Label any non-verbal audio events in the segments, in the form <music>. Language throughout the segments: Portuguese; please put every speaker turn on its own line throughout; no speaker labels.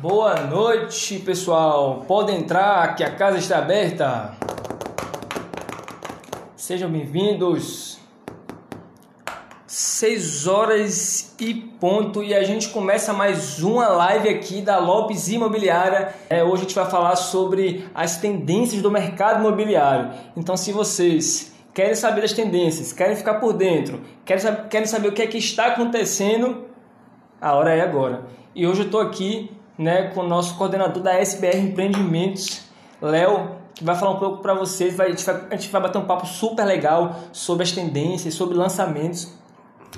Boa noite, pessoal. Podem entrar, que a casa está aberta. Sejam bem-vindos. 6 horas e ponto e a gente começa mais uma live aqui da Lopes Imobiliária. É, hoje a gente vai falar sobre as tendências do mercado imobiliário. Então, se vocês querem saber das tendências, querem ficar por dentro, querem, querem saber o que é que está acontecendo, a hora é agora. E hoje eu estou aqui né, com o nosso coordenador da SBR Empreendimentos, Léo, que vai falar um pouco para vocês. Vai, a, gente vai, a gente vai bater um papo super legal sobre as tendências, sobre lançamentos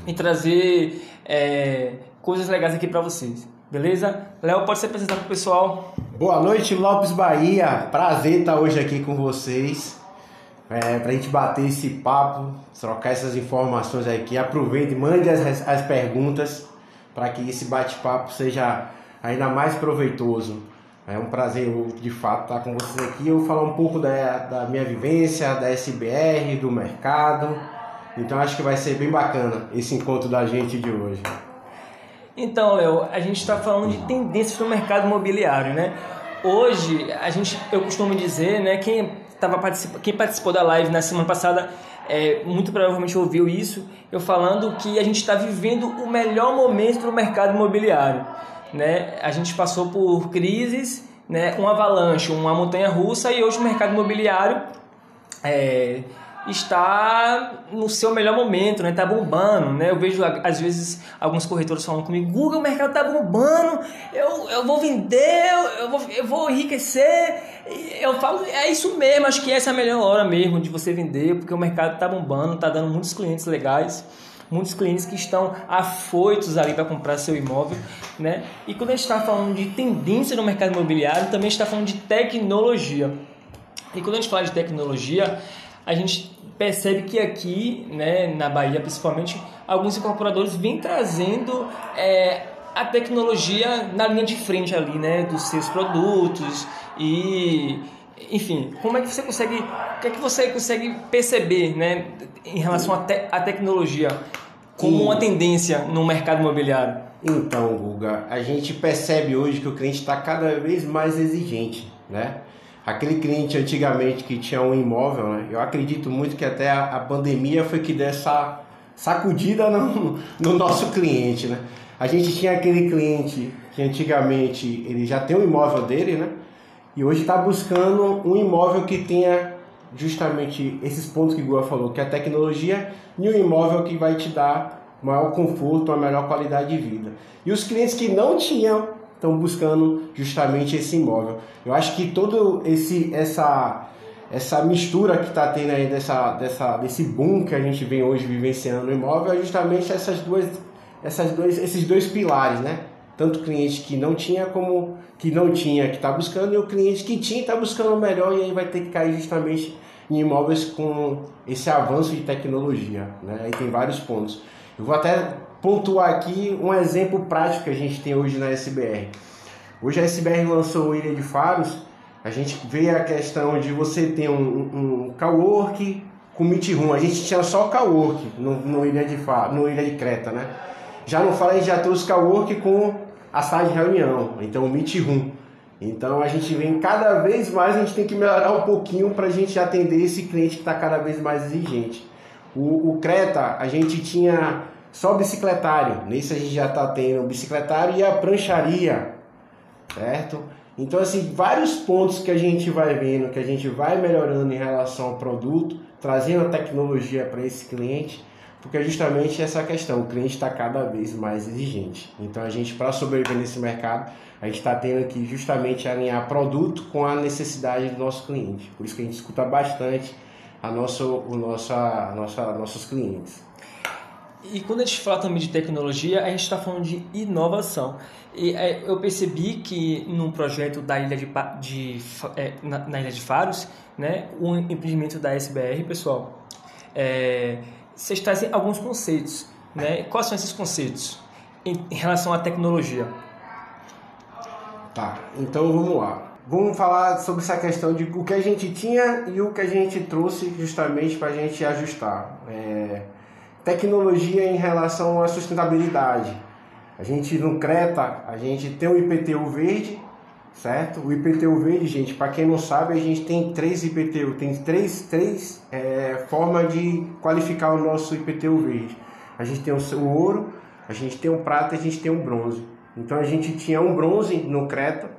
e trazer é, coisas legais aqui para vocês. Beleza? Léo, pode se apresentar para o pessoal.
Boa noite, Lopes Bahia. Prazer estar hoje aqui com vocês. É, para a gente bater esse papo, trocar essas informações aqui. Aproveite, mande as, as perguntas para que esse bate-papo seja ainda mais proveitoso. É um prazer, de fato, estar com vocês aqui. Eu vou falar um pouco da, da minha vivência, da SBR, do mercado. Então acho que vai ser bem bacana esse encontro da gente de hoje.
Então, Léo, a gente está falando de tendências no mercado imobiliário, né? Hoje, a gente, eu costumo dizer, né, quem, tava particip... quem participou da live na semana passada é, muito provavelmente ouviu isso, eu falando que a gente está vivendo o melhor momento do mercado imobiliário né, a gente passou por crises, né, um avalanche, uma montanha russa e hoje o mercado imobiliário é, está no seu melhor momento, né? Tá bombando, né? Eu vejo às vezes alguns corretores falando comigo, Google, o mercado tá bombando, eu, eu vou vender, eu vou, eu vou enriquecer. Eu falo, é isso mesmo, acho que essa é a melhor hora mesmo de você vender, porque o mercado tá bombando, tá dando muitos clientes legais muitos clientes que estão afoitos ali para comprar seu imóvel, né? E quando a gente está falando de tendência no mercado imobiliário, também está falando de tecnologia. E quando a gente fala de tecnologia, a gente percebe que aqui, né, na Bahia principalmente, alguns incorporadores vêm trazendo é, a tecnologia na linha de frente ali, né, dos seus produtos e enfim, como é que você consegue, o que é que você consegue perceber, né, em relação à te, tecnologia como uma tendência no mercado imobiliário?
Então, Guga, a gente percebe hoje que o cliente está cada vez mais exigente, né? Aquele cliente antigamente que tinha um imóvel, né? eu acredito muito que até a, a pandemia foi que deu essa sacudida no, <laughs> no nosso cliente, né? A gente tinha aquele cliente que antigamente ele já tem um imóvel dele, né? E hoje está buscando um imóvel que tenha justamente esses pontos que o Gua falou, que é a tecnologia e um imóvel que vai te dar maior conforto, uma melhor qualidade de vida. E os clientes que não tinham estão buscando justamente esse imóvel. Eu acho que todo esse essa essa mistura que está tendo aí dessa, dessa, desse boom que a gente vem hoje vivenciando no imóvel é justamente essas duas, essas dois, esses dois pilares, né? Tanto cliente que não tinha como que não tinha que está buscando e o cliente que tinha está buscando o melhor e aí vai ter que cair justamente em imóveis com esse avanço de tecnologia. Né? Aí tem vários pontos. Eu vou até pontuar aqui um exemplo prático que a gente tem hoje na SBR. Hoje a SBR lançou o Ilha de Faros, a gente vê a questão de você ter um, um, cowork com meet room. A gente tinha só cowork no, no, Ilha de Faros, no Ilha de Creta, né? Já não fala, a gente já trouxe cowork com a sala de reunião, então o Meet Room. Então a gente vem cada vez mais, a gente tem que melhorar um pouquinho para a gente atender esse cliente que está cada vez mais exigente. O, o, Creta, a gente tinha só bicicletário, nesse a gente já está tendo bicicletário e a prancharia, certo? Então, assim, vários pontos que a gente vai vendo, que a gente vai melhorando em relação ao produto, trazendo a tecnologia para esse cliente porque é justamente essa questão, o cliente está cada vez mais exigente. Então a gente, para sobreviver nesse mercado, a gente está tendo que justamente alinhar produto com a necessidade do nosso cliente. Por isso que a gente escuta bastante a nosso, o nosso, a nossa, nossos clientes.
E quando a gente fala também de tecnologia, a gente está falando de inovação. E é, eu percebi que num projeto da Ilha de, de é, na, na, Ilha de Faros, né, o empreendimento da SBR, pessoal, é, vocês trazem alguns conceitos. Né? Quais são esses conceitos em, em relação à tecnologia?
Tá, então vamos lá. Vamos falar sobre essa questão de o que a gente tinha e o que a gente trouxe justamente para a gente ajustar. É, tecnologia em relação à sustentabilidade. A gente no Creta, a gente tem o IPTU verde, certo? O IPTU verde, gente, para quem não sabe, a gente tem três IPTU, tem três, três é, formas de qualificar o nosso IPTU verde. A gente tem o, ouro, a gente tem o prata e a gente tem o bronze. Então a gente tinha um bronze no Creta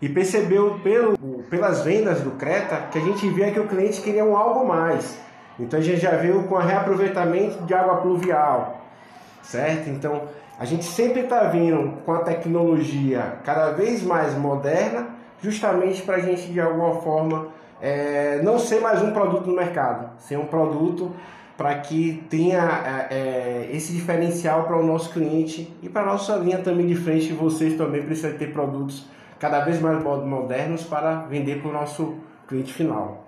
e percebeu pelo, pelas vendas do Creta que a gente via que o cliente queria um algo mais. Então a gente já veio com a reaproveitamento de água pluvial, certo? Então a gente sempre está vindo com a tecnologia cada vez mais moderna, justamente para a gente de alguma forma é, não ser mais um produto no mercado, ser um produto para que tenha é, é, esse diferencial para o nosso cliente e para a nossa linha também de frente. Vocês também precisam ter produtos cada vez mais modernos para vender para o nosso cliente final.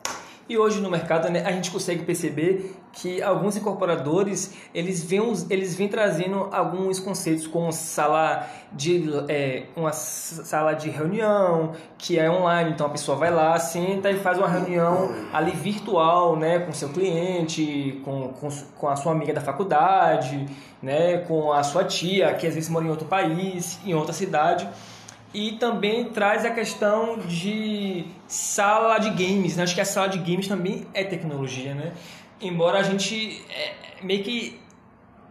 E hoje no mercado né, a gente consegue perceber que alguns incorporadores eles vêm, eles vêm trazendo alguns conceitos como sala de é, uma sala de reunião que é online, então a pessoa vai lá, senta e faz uma reunião ali virtual, né, com seu cliente, com, com, com a sua amiga da faculdade, né, com a sua tia que às vezes mora em outro país, em outra cidade e também traz a questão de sala de games. Né? Acho que a sala de games também é tecnologia, né? Embora a gente é, meio que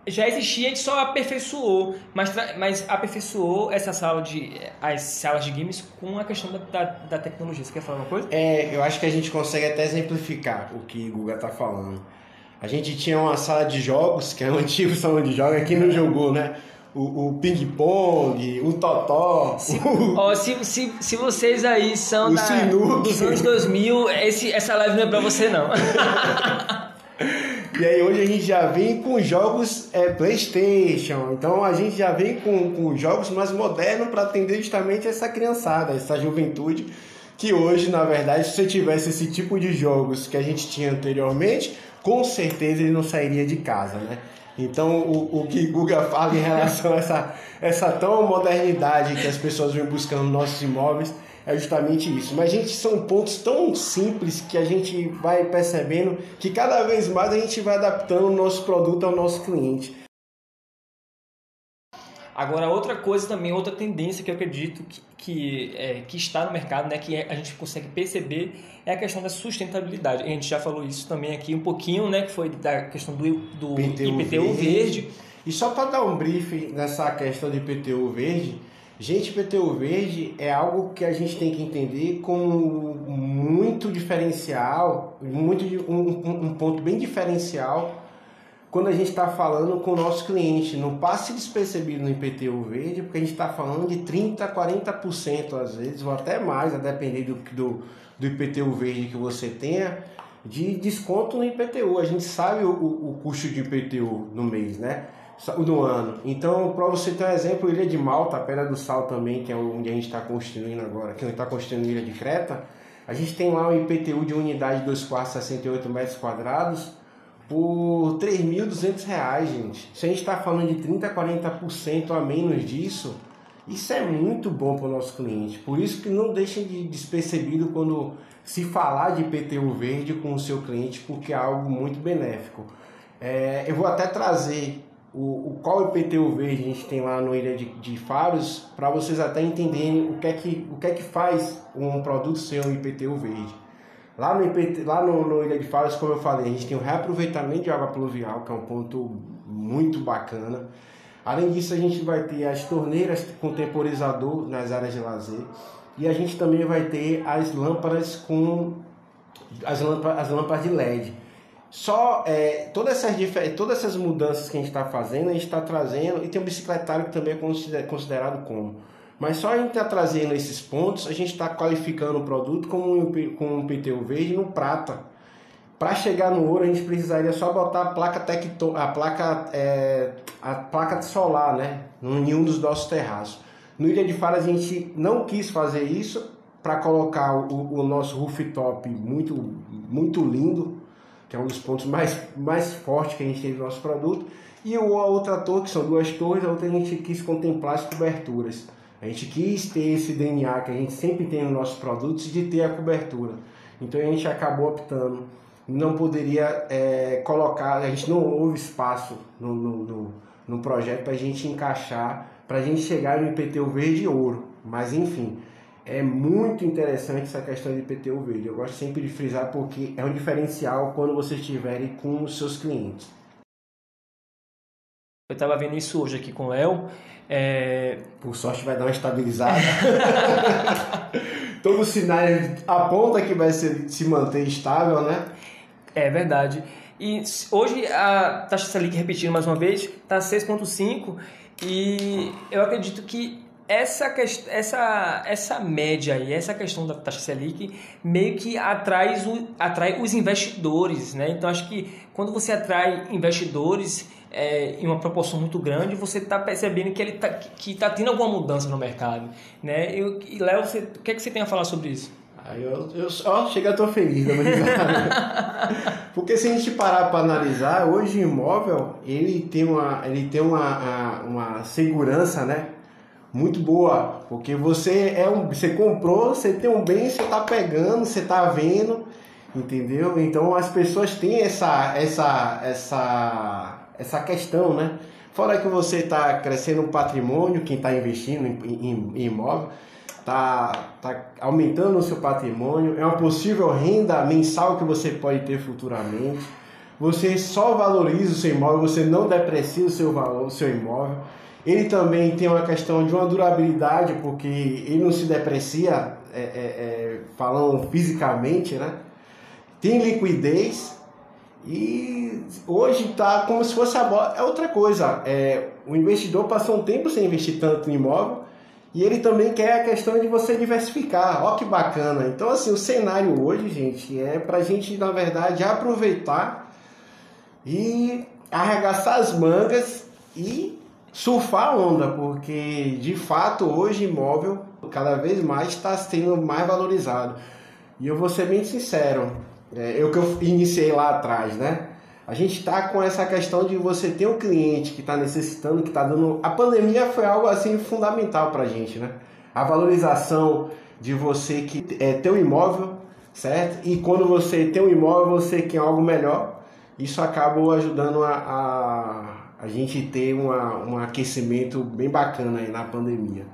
já existia, a gente só aperfeiçoou, mas, mas aperfeiçoou essa sala de as salas de games com a questão da, da, da tecnologia. Você quer falar uma coisa?
É, eu acho que a gente consegue até exemplificar o que o Guga está falando. A gente tinha uma sala de jogos, que é um <laughs> antigo salão de jogos, aqui não jogou, né? O, o ping-pong, o totó.
Se, ó, se, se, se vocês aí são
da,
dos anos 2000, esse, essa live não é pra você não. <laughs>
e aí hoje a gente já vem com jogos é, Playstation, então a gente já vem com, com jogos mais modernos para atender justamente essa criançada, essa juventude que hoje, na verdade, se você tivesse esse tipo de jogos que a gente tinha anteriormente, com certeza ele não sairia de casa, né? Então, o, o que Guga fala em relação a essa, essa tão modernidade que as pessoas vêm buscando nos nossos imóveis é justamente isso. Mas, gente, são pontos tão simples que a gente vai percebendo que cada vez mais a gente vai adaptando o nosso produto ao nosso cliente.
Agora, outra coisa também, outra tendência que eu acredito que, que, é, que está no mercado, né, que é, a gente consegue perceber, é a questão da sustentabilidade. A gente já falou isso também aqui um pouquinho, né, que foi da questão do, do IPTU, IPTU verde. verde.
E só para dar um brief nessa questão do IPTU verde, gente, IPTU verde é algo que a gente tem que entender como muito diferencial, muito um, um ponto bem diferencial quando a gente está falando com o nosso cliente. Não passe despercebido no IPTU verde, porque a gente está falando de 30%, 40% às vezes, ou até mais, a depender do, do, do IPTU verde que você tenha, de desconto no IPTU. A gente sabe o, o custo de IPTU no mês, né? No ano. Então, para você ter um exemplo, Ilha de Malta, Pedra do Sal também, que é onde a gente está construindo agora, que a gente está construindo Ilha de Creta, a gente tem lá um IPTU de unidade 2 quartos 68 metros quadrados, por 3.200 reais, gente. Se a gente está falando de 30%, 40% a menos disso, isso é muito bom para o nosso cliente. Por isso que não deixem de despercebido quando se falar de IPTU verde com o seu cliente, porque é algo muito benéfico. É, eu vou até trazer o, o qual IPTU verde a gente tem lá no Ilha de, de Faros, para vocês até entenderem o que, é que, o que é que faz um produto ser um IPTU verde. Lá no, lá no, no Ilha de Faros, como eu falei, a gente tem um reaproveitamento de água pluvial, que é um ponto muito bacana. Além disso, a gente vai ter as torneiras com temporizador nas áreas de lazer. E a gente também vai ter as lâmpadas com as lâmpadas, as lâmpadas de LED. Só é, todas, essas, todas essas mudanças que a gente está fazendo, a gente está trazendo, e tem um bicicletário que também é considerado como. Mas só a gente está trazendo esses pontos, a gente está qualificando o produto com um, com um PTU verde no prata. Para chegar no ouro, a gente precisaria só botar a placa tecto, a placa é, a placa solar, né, em um dos nossos terraços. No Ilha de Faro a gente não quis fazer isso para colocar o, o, nosso rooftop muito muito lindo, que é um dos pontos mais mais fortes que a gente tem do nosso produto. E a outra torre, que são duas torres, a outra a gente quis contemplar as coberturas. A gente quis ter esse DNA que a gente sempre tem nos nossos produtos de ter a cobertura. Então a gente acabou optando. Não poderia é, colocar, a gente não houve espaço no, no, no, no projeto para a gente encaixar para a gente chegar no IPTU verde e ouro. Mas enfim, é muito interessante essa questão de IPTU verde. Eu gosto sempre de frisar porque é um diferencial quando vocês estiverem com os seus clientes.
Eu estava vendo isso hoje aqui com o Léo. É...
Por sorte vai dar uma estabilizada. <laughs> Todo sinal aponta que vai se manter estável, né?
É verdade. E hoje a taxa Selic, repetindo mais uma vez, está 6,5 e eu acredito que essa, essa, essa média aí, essa questão da taxa Selic, meio que atrai, atrai os investidores, né? Então, acho que quando você atrai investidores é, em uma proporção muito grande, você está percebendo que ele está que tá tendo alguma mudança no mercado, né? Eu, e, Léo, você, o que, é que você tem a falar sobre isso?
Aí eu, eu ó, chega, eu tô feliz <laughs> Porque se a gente parar para analisar, hoje o imóvel, ele tem uma, ele tem uma, uma segurança, né? Muito boa, porque você é um, você comprou, você tem um bem, você tá pegando, você tá vendo, entendeu? Então as pessoas têm essa essa essa essa questão, né? Fora que você está crescendo um patrimônio, quem está investindo em, em, em imóvel, está tá aumentando o seu patrimônio, é uma possível renda mensal que você pode ter futuramente. Você só valoriza o seu imóvel, você não deprecia o seu valor, o seu imóvel. Ele também tem uma questão de uma durabilidade, porque ele não se deprecia, é, é, é, falando fisicamente, né? Tem liquidez e hoje está como se fosse a bola. É outra coisa. É, o investidor passou um tempo sem investir tanto em imóvel e ele também quer a questão de você diversificar. Ó que bacana. Então, assim, o cenário hoje, gente, é para a gente, na verdade, aproveitar e arregaçar as mangas e surfar a onda, porque de fato hoje imóvel cada vez mais está sendo mais valorizado. E eu vou ser bem sincero, é, eu que eu iniciei lá atrás, né? A gente está com essa questão de você ter um cliente que está necessitando, que está dando. A pandemia foi algo assim fundamental para a gente, né? A valorização de você que é, ter um imóvel, certo? E quando você tem um imóvel, você quer algo melhor. Isso acabou ajudando a, a, a gente ter uma, um aquecimento bem bacana aí na pandemia.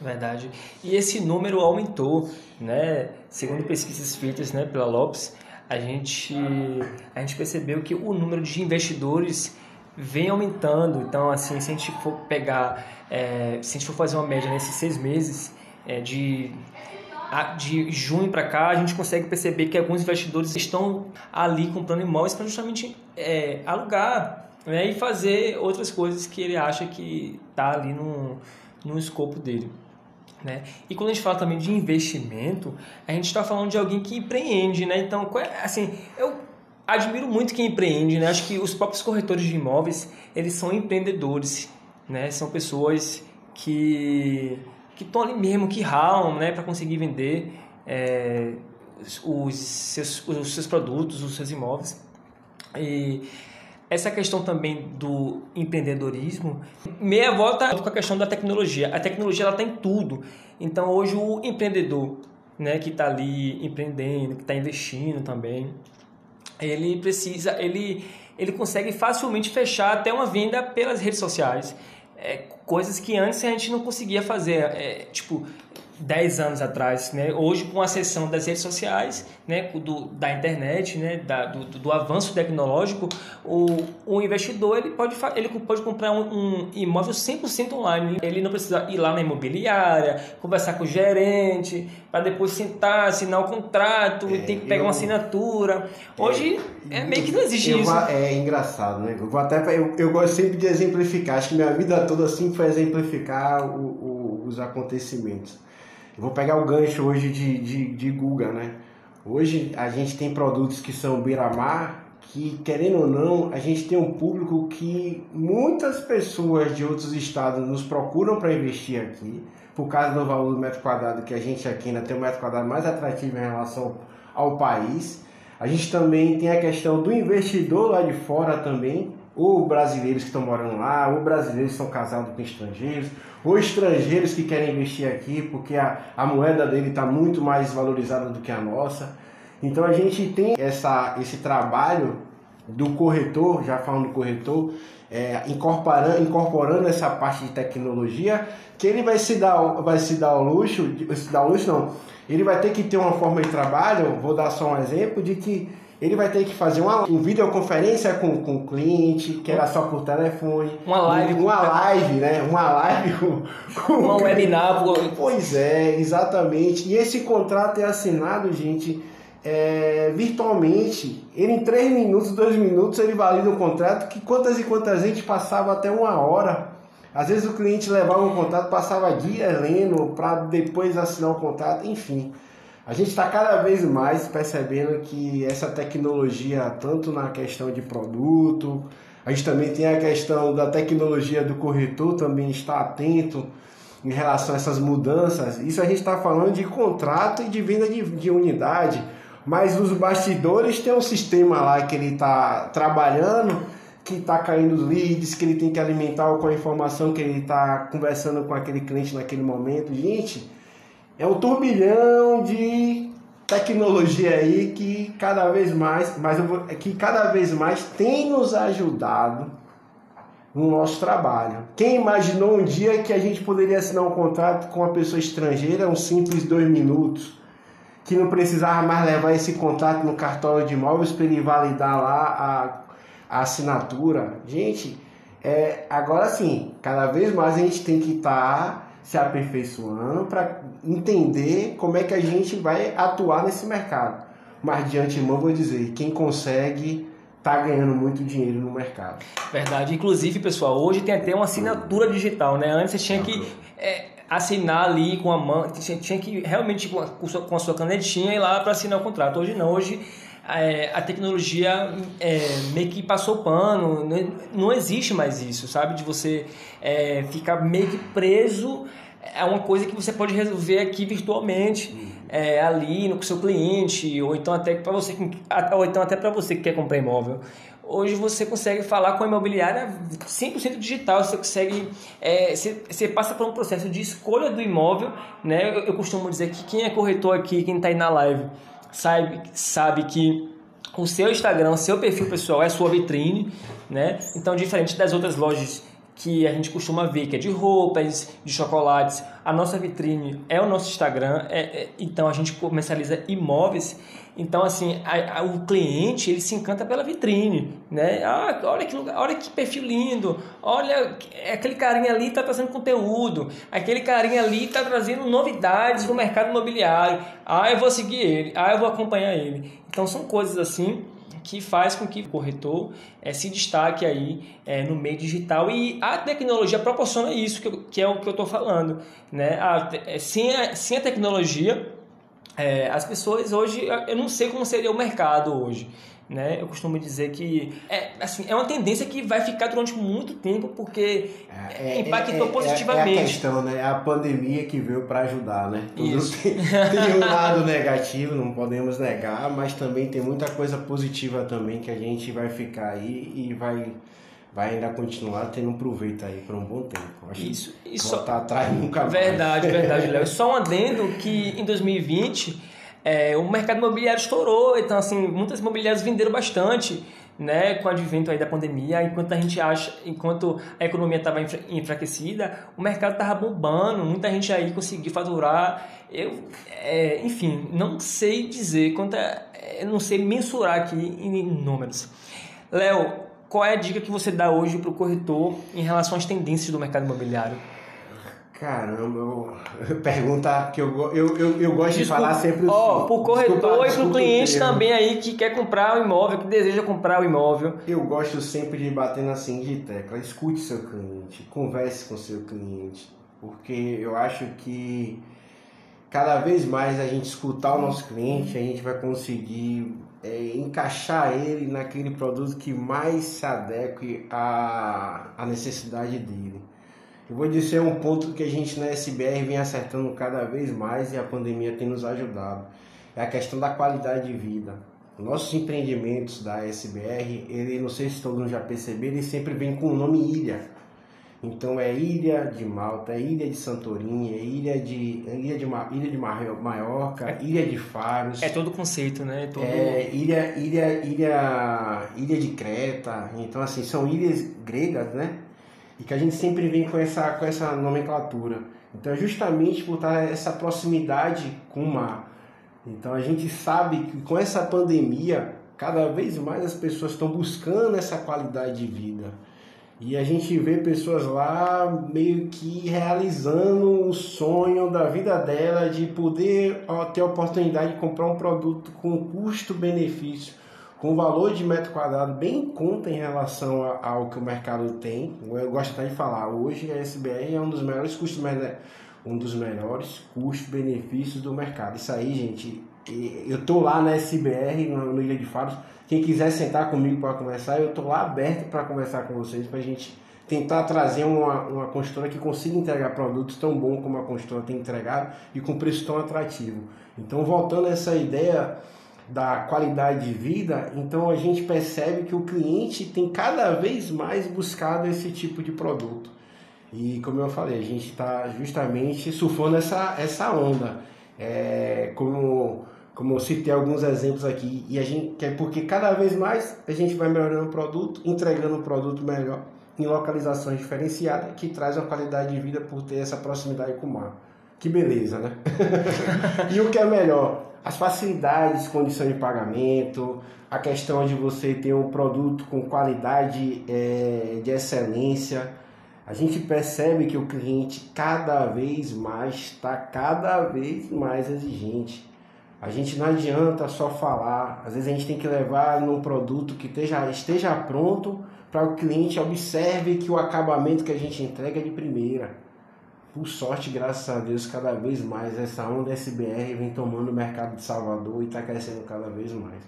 Verdade. E esse número aumentou, né? Segundo pesquisas feitas né, pela Lopes, a gente, a gente percebeu que o número de investidores vem aumentando. Então, assim, se a gente for pegar, é, se a gente for fazer uma média nesses seis meses, é, de, de junho para cá, a gente consegue perceber que alguns investidores estão ali comprando imóveis para justamente é, alugar né, e fazer outras coisas que ele acha que está ali no, no escopo dele. Né? E quando a gente fala também de investimento, a gente está falando de alguém que empreende, né? Então, é, assim, eu admiro muito quem empreende, né? Acho que os próprios corretores de imóveis, eles são empreendedores, né? São pessoas que que estão ali mesmo, que ralam, né? Para conseguir vender é, os, seus, os seus produtos, os seus imóveis. E essa questão também do empreendedorismo, meia volta com a questão da tecnologia. A tecnologia ela está em tudo. Então hoje o empreendedor, né, que está ali empreendendo, que está investindo também, ele precisa, ele ele consegue facilmente fechar até uma venda pelas redes sociais. É, coisas que antes a gente não conseguia fazer. É, tipo, 10 anos atrás, né? Hoje com a acessão das redes sociais, né? Do, da internet, né? Da, do, do avanço tecnológico, o, o investidor ele pode, ele pode comprar um, um imóvel 100% online. Ele não precisa ir lá na imobiliária, conversar com o gerente, para depois sentar, assinar o contrato, é, tem que pegar eu, uma assinatura. Hoje é, é, meio que não existe isso.
É engraçado, né? Eu, vou até, eu, eu gosto sempre de exemplificar. Acho que minha vida toda assim foi exemplificar o, o, os acontecimentos. Vou pegar o gancho hoje de, de, de Guga, né? Hoje a gente tem produtos que são beira-mar, que querendo ou não, a gente tem um público que muitas pessoas de outros estados nos procuram para investir aqui, por causa do valor do metro quadrado, que a gente aqui ainda tem um metro quadrado mais atrativo em relação ao país. A gente também tem a questão do investidor lá de fora também, ou brasileiros que estão morando lá, ou brasileiros que estão casados com estrangeiros, ou estrangeiros que querem investir aqui porque a, a moeda dele está muito mais valorizada do que a nossa. Então a gente tem essa, esse trabalho do corretor, já falando do corretor, é, incorporando, incorporando essa parte de tecnologia, que ele vai se dar, vai se dar o luxo, se dar luxo não, ele vai ter que ter uma forma de trabalho, vou dar só um exemplo, de que ele vai ter que fazer uma, uma videoconferência com, com o cliente, que era só por telefone.
Uma live.
Uma live, né? Uma live com.
com uma webinar.
Pois é, exatamente. E esse contrato é assinado, gente, é, virtualmente. Ele em 3 minutos, 2 minutos, ele valida um contrato que quantas e quantas gente passava até uma hora. Às vezes o cliente levava um contrato, passava dias lendo para depois assinar o um contrato, enfim. A gente está cada vez mais percebendo que essa tecnologia, tanto na questão de produto, a gente também tem a questão da tecnologia do corretor, também está atento em relação a essas mudanças. Isso a gente está falando de contrato e de venda de, de unidade, mas os bastidores tem um sistema lá que ele está trabalhando, que está caindo leads, que ele tem que alimentar com a informação que ele está conversando com aquele cliente naquele momento. Gente, é um turbilhão de tecnologia aí que cada vez mais, mas vou, que cada vez mais tem nos ajudado no nosso trabalho. Quem imaginou um dia que a gente poderia assinar um contrato com uma pessoa estrangeira, um simples dois minutos, que não precisava mais levar esse contrato no cartório de imóveis para ele validar lá a, a assinatura. Gente, é, agora sim, cada vez mais a gente tem que estar tá se aperfeiçoando para entender como é que a gente vai atuar nesse mercado. Mas de antemão vou dizer, quem consegue está ganhando muito dinheiro no mercado.
Verdade. Inclusive, pessoal, hoje tem até uma assinatura digital, né? Antes você tinha que é, assinar ali com a mão, tinha, que realmente com a, com a sua canetinha ir lá para assinar o contrato. Hoje não, hoje é, a tecnologia é, meio que passou pano, não, não, existe mais isso, sabe? De você é, ficar meio que preso a uma coisa que você pode resolver aqui virtualmente, é, ali no seu cliente, ou então até para você, ou então até para você que quer comprar imóvel. Hoje você consegue falar com a imobiliária 100% digital, você consegue, é, você, você, passa por um processo de escolha do imóvel, né? Eu, eu costumo dizer que quem é corretor aqui, quem está aí na live, sabe, sabe que o seu Instagram, seu perfil pessoal é sua vitrine, né? Então, diferente das outras lojas que a gente costuma ver, que é de roupas, de chocolates, a nossa vitrine é o nosso Instagram, é, é, então a gente comercializa imóveis. Então, assim, a, a, o cliente ele se encanta pela vitrine, né? Ah, olha que lugar, olha que perfil lindo, olha aquele carinha ali está trazendo conteúdo, aquele carinha ali está trazendo novidades no mercado imobiliário. Ah, eu vou seguir ele, ah, eu vou acompanhar ele. Então, são coisas assim que faz com que o corretor é, se destaque aí é, no meio digital e a tecnologia proporciona isso que, eu, que é o que eu estou falando, né? A, é, sem, a, sem a tecnologia, é, as pessoas hoje, eu não sei como seria o mercado hoje, né? Eu costumo dizer que é, assim, é uma tendência que vai ficar durante muito tempo porque é, é impactou
é,
positivamente.
É, a questão, né? É a pandemia que veio para ajudar, né? Tudo Isso. <laughs> Tem, tem um lado negativo, não podemos negar, mas também tem muita coisa positiva também que a gente vai ficar aí e vai vai ainda continuar tendo um proveito aí por um bom tempo.
Acho isso, isso.
Voltar atrás nunca
mais. Verdade, verdade, Léo. <laughs> Só um adendo que em 2020 é, o mercado imobiliário estourou, então assim, muitas imobiliárias venderam bastante, né, com o advento aí da pandemia, enquanto a gente acha, enquanto a economia estava enfraquecida, o mercado estava bombando, muita gente aí conseguiu faturar, eu, é, enfim, não sei dizer quanto, é, não sei mensurar aqui em números. Léo, qual é a dica que você dá hoje para o corretor em relação às tendências do mercado imobiliário?
Caramba, eu, <laughs> pergunta que eu, eu, eu, eu gosto Desculpa, de falar sempre.
Ó, oh, pro corretor desculpa, e pro cliente também aí que quer comprar o imóvel, que deseja comprar o imóvel.
Eu gosto sempre de bater na seguinte tecla: escute seu cliente, converse com seu cliente, porque eu acho que cada vez mais a gente escutar o nosso cliente, a gente vai conseguir é, encaixar ele naquele produto que mais se adeque à, à necessidade dele. Eu vou dizer um ponto que a gente na SBR vem acertando cada vez mais e a pandemia tem nos ajudado. É a questão da qualidade de vida. Nossos empreendimentos da SBR, ele não sei se todos já perceberam, ele sempre vem com o nome ilha. Então é Ilha de Malta, é Ilha de Santorini, é Ilha de é Ilha de, Ma, Ilha de Maiorca, é, Ilha de Faros.
É todo o conceito, né? É todo...
É ilha, ilha, ilha, ilha de Creta. Então assim são ilhas gregas, né? E que a gente sempre vem com essa com essa nomenclatura. Então é justamente por estar essa proximidade com o mar. Então a gente sabe que com essa pandemia cada vez mais as pessoas estão buscando essa qualidade de vida. E a gente vê pessoas lá meio que realizando o sonho da vida dela de poder ter a oportunidade de comprar um produto com custo-benefício, com valor de metro quadrado bem em conta em relação ao que o mercado tem. Eu gosto até de falar, hoje a SBR é um dos melhores custos um dos melhores custos-benefícios do mercado. Isso aí, gente, eu tô lá na SBR, no Ilha de Faros, quem quiser sentar comigo para conversar, eu estou lá aberto para conversar com vocês, para a gente tentar trazer uma, uma construtora que consiga entregar produtos tão bons como a construtora tem entregado e com preço tão atrativo. Então, voltando a essa ideia da qualidade de vida, então a gente percebe que o cliente tem cada vez mais buscado esse tipo de produto. E como eu falei, a gente está justamente surfando essa, essa onda. É, como como eu citei alguns exemplos aqui, e a gente quer porque cada vez mais a gente vai melhorando o produto, entregando um produto melhor em localizações diferenciadas que traz uma qualidade de vida por ter essa proximidade com o mar. Que beleza, né? <laughs> e o que é melhor? As facilidades, condições de pagamento, a questão de você ter um produto com qualidade é, de excelência. A gente percebe que o cliente cada vez mais está cada vez mais exigente a gente não adianta só falar, às vezes a gente tem que levar num produto que esteja, esteja pronto para o cliente observe que o acabamento que a gente entrega é de primeira. Por sorte, graças a Deus, cada vez mais essa onda SBR vem tomando o mercado de Salvador e está crescendo cada vez mais.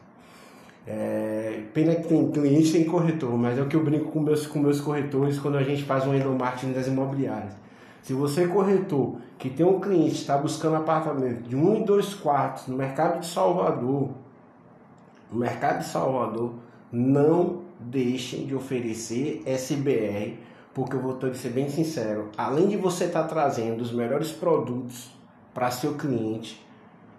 É, pena que tem cliente tem corretor, mas é o que eu brinco com meus, com meus corretores quando a gente faz um endomarketing das imobiliárias se você é corretor que tem um cliente está buscando apartamento de um e dois quartos no mercado de Salvador, no mercado de Salvador, não deixem de oferecer SBR, porque eu vou ter que ser bem sincero, além de você estar tá trazendo os melhores produtos para seu cliente,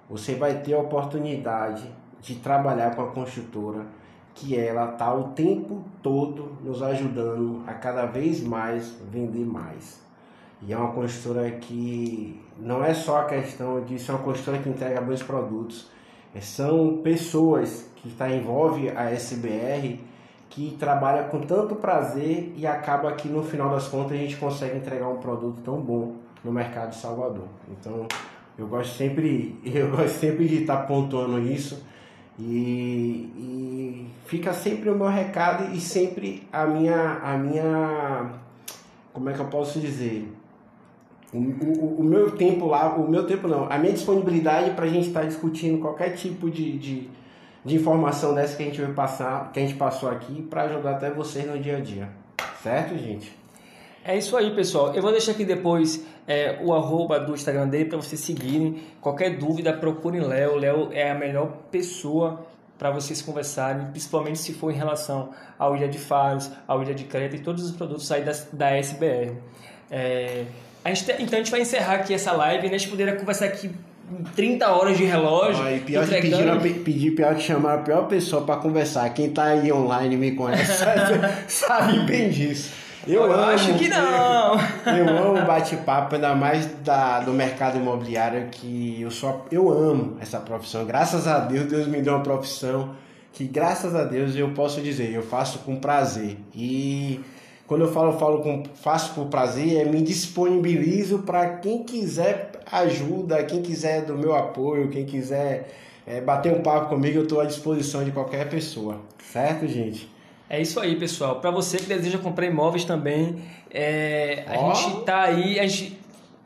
você vai ter a oportunidade de trabalhar com a construtora que ela está o tempo todo nos ajudando a cada vez mais vender mais. E é uma construtora que não é só a questão de ser uma construtora que entrega bons produtos, é, são pessoas que está envolve a SBR que trabalha com tanto prazer e acaba que no final das contas a gente consegue entregar um produto tão bom no mercado de Salvador. Então eu gosto sempre, <laughs> eu gosto sempre de estar pontuando isso e, e fica sempre o meu recado e sempre a minha, a minha, como é que eu posso dizer? O, o, o, meu tempo lá, o meu tempo não, a minha disponibilidade para a gente estar tá discutindo qualquer tipo de, de, de, informação dessa que a gente vai passar, que a gente passou aqui, para ajudar até vocês no dia a dia. Certo, gente?
É isso aí, pessoal. Eu vou deixar aqui depois é, o arroba do Instagram dele para vocês seguirem. Qualquer dúvida, procurem Léo. Léo é a melhor pessoa para vocês conversarem, principalmente se for em relação ao Ilha de Faros, ao Ilha de Creta e todos os produtos aí da, da SBR. É, a gente, então a gente vai encerrar aqui essa live, né? A gente poderia conversar aqui 30 horas de relógio.
Ah, e pior que pediram, pior que chamar a pior pessoa para conversar. Quem tá aí online me conhece, <laughs> <laughs> sabe bem disso.
Eu, eu amo, acho que não.
Eu, eu amo bate-papo, ainda mais da, do mercado imobiliário, que eu só eu amo essa profissão. Graças a Deus, Deus me deu uma profissão que, graças a Deus, eu posso dizer, eu faço com prazer. E quando eu falo, eu falo com faço por prazer, é me disponibilizo para quem quiser ajuda, quem quiser do meu apoio, quem quiser é, bater um papo comigo, eu estou à disposição de qualquer pessoa. Certo, gente?
É isso aí, pessoal. Para você que deseja comprar imóveis também, é, a oh. gente tá aí, a gente,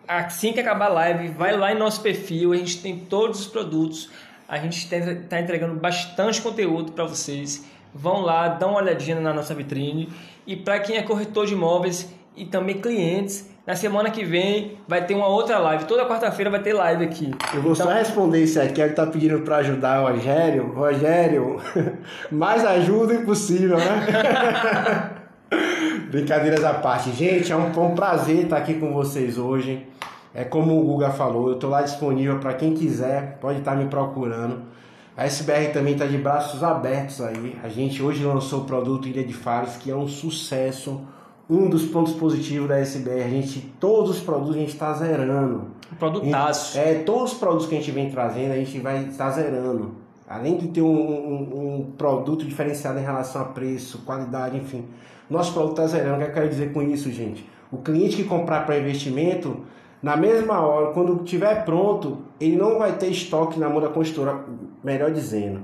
assim que acabar a live, vai lá em nosso perfil, a gente tem todos os produtos, a gente está entregando bastante conteúdo para vocês. Vão lá, dão uma olhadinha na nossa vitrine e para quem é corretor de imóveis e também clientes, na semana que vem vai ter uma outra live. Toda quarta-feira vai ter live aqui.
Eu vou então... só responder isso aqui. Ele tá pedindo para ajudar o Rogério. Rogério, <laughs> mais ajuda impossível, né? <laughs> Brincadeiras à parte. Gente, é um, um prazer estar aqui com vocês hoje. É como o Guga falou, eu estou lá disponível para quem quiser, pode estar me procurando. A SBR também está de braços abertos aí. A gente hoje lançou o produto Ilha de Faros, que é um sucesso. Um dos pontos positivos da SBR, a gente, todos os produtos a gente está zerando.
Produtaço.
É, todos os produtos que a gente vem trazendo, a gente vai estar tá zerando. Além de ter um, um, um, produto diferenciado em relação a preço, qualidade, enfim. Nosso produto está zerando. O que eu quero dizer com isso, gente? O cliente que comprar para investimento, na mesma hora, quando estiver pronto, ele não vai ter estoque na mão da construtora, melhor dizendo.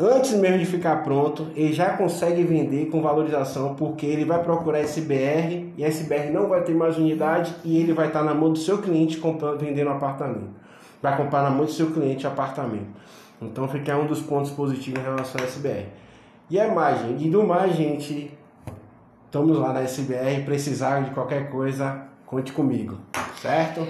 Antes mesmo de ficar pronto, ele já consegue vender com valorização, porque ele vai procurar SBR e SBR não vai ter mais unidade e ele vai estar na mão do seu cliente comprando, vendendo apartamento. Vai comprar na mão do seu cliente apartamento. Então fica um dos pontos positivos em relação à SBR. E é mais, gente. E do mais, gente, estamos lá na SBR. Precisar de qualquer coisa, conte comigo certo?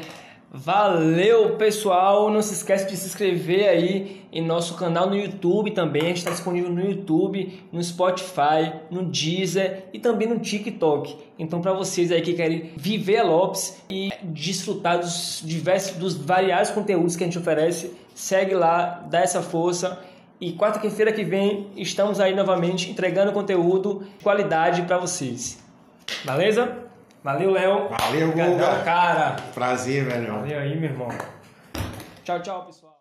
Valeu, pessoal! Não se esqueça de se inscrever aí em nosso canal no YouTube também. A gente está disponível no YouTube, no Spotify, no Deezer e também no TikTok. Então, para vocês aí que querem viver a Lopes e desfrutar dos diversos, dos variados conteúdos que a gente oferece, segue lá, dá essa força. E quarta-feira que vem estamos aí novamente entregando conteúdo de qualidade para vocês. Beleza? Valeu, Léo.
Valeu, Guga.
cara.
Prazer, velho.
Valeu aí, meu irmão. Tchau, tchau, pessoal.